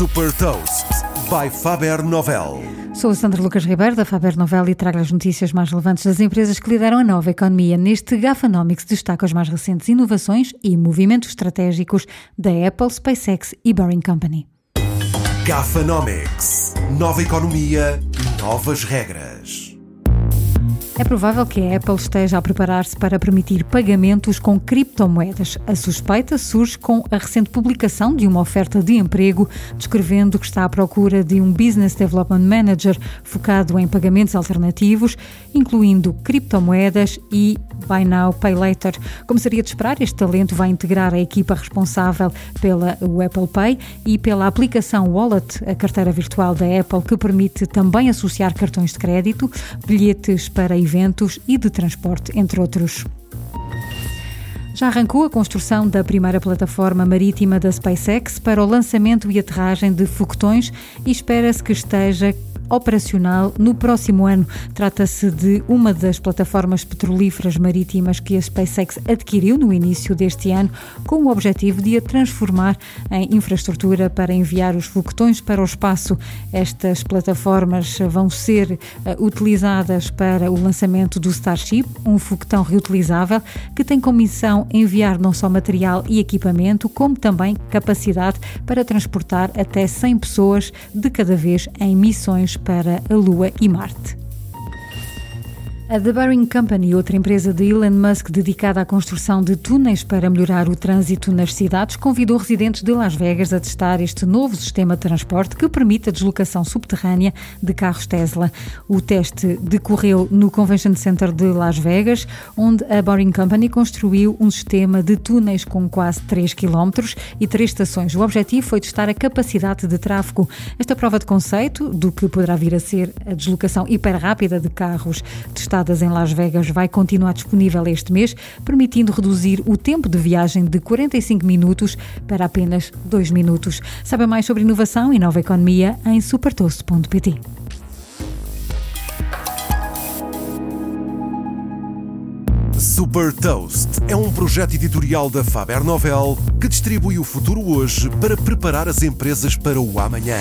Super Toast by Faber Novel. Sou a Sandra Lucas Ribeiro da Faber Novel e trago as notícias mais relevantes das empresas que lideram a nova economia. Neste Gafanomics destaca as mais recentes inovações e movimentos estratégicos da Apple, SpaceX e Boring Company. Gafanomics. Nova economia, novas regras. É provável que a Apple esteja a preparar-se para permitir pagamentos com criptomoedas. A suspeita surge com a recente publicação de uma oferta de emprego descrevendo que está à procura de um Business Development Manager focado em pagamentos alternativos, incluindo criptomoedas e Buy Now, Pay Later. Como seria de esperar, este talento vai integrar a equipa responsável pela Apple Pay e pela aplicação Wallet, a carteira virtual da Apple, que permite também associar cartões de crédito, bilhetes para eventos e de transporte, entre outros. Já arrancou a construção da primeira plataforma marítima da SpaceX para o lançamento e aterragem de foguetões e espera-se que esteja operacional no próximo ano. Trata-se de uma das plataformas petrolíferas marítimas que a SpaceX adquiriu no início deste ano, com o objetivo de a transformar em infraestrutura para enviar os foguetões para o espaço. Estas plataformas vão ser uh, utilizadas para o lançamento do Starship, um foguetão reutilizável que tem como missão enviar não só material e equipamento, como também capacidade para transportar até 100 pessoas de cada vez em missões para a Lua e Marte. A The Boring Company, outra empresa de Elon Musk dedicada à construção de túneis para melhorar o trânsito nas cidades, convidou residentes de Las Vegas a testar este novo sistema de transporte que permite a deslocação subterrânea de carros Tesla. O teste decorreu no Convention Center de Las Vegas, onde a Boring Company construiu um sistema de túneis com quase 3 km e três estações. O objetivo foi testar a capacidade de tráfego. Esta prova de conceito do que poderá vir a ser a deslocação hiper rápida de carros testada em Las Vegas vai continuar disponível este mês, permitindo reduzir o tempo de viagem de 45 minutos para apenas 2 minutos. Saiba mais sobre inovação e nova economia em supertoast.pt. Super Toast é um projeto editorial da Faber Novel que distribui o futuro hoje para preparar as empresas para o amanhã.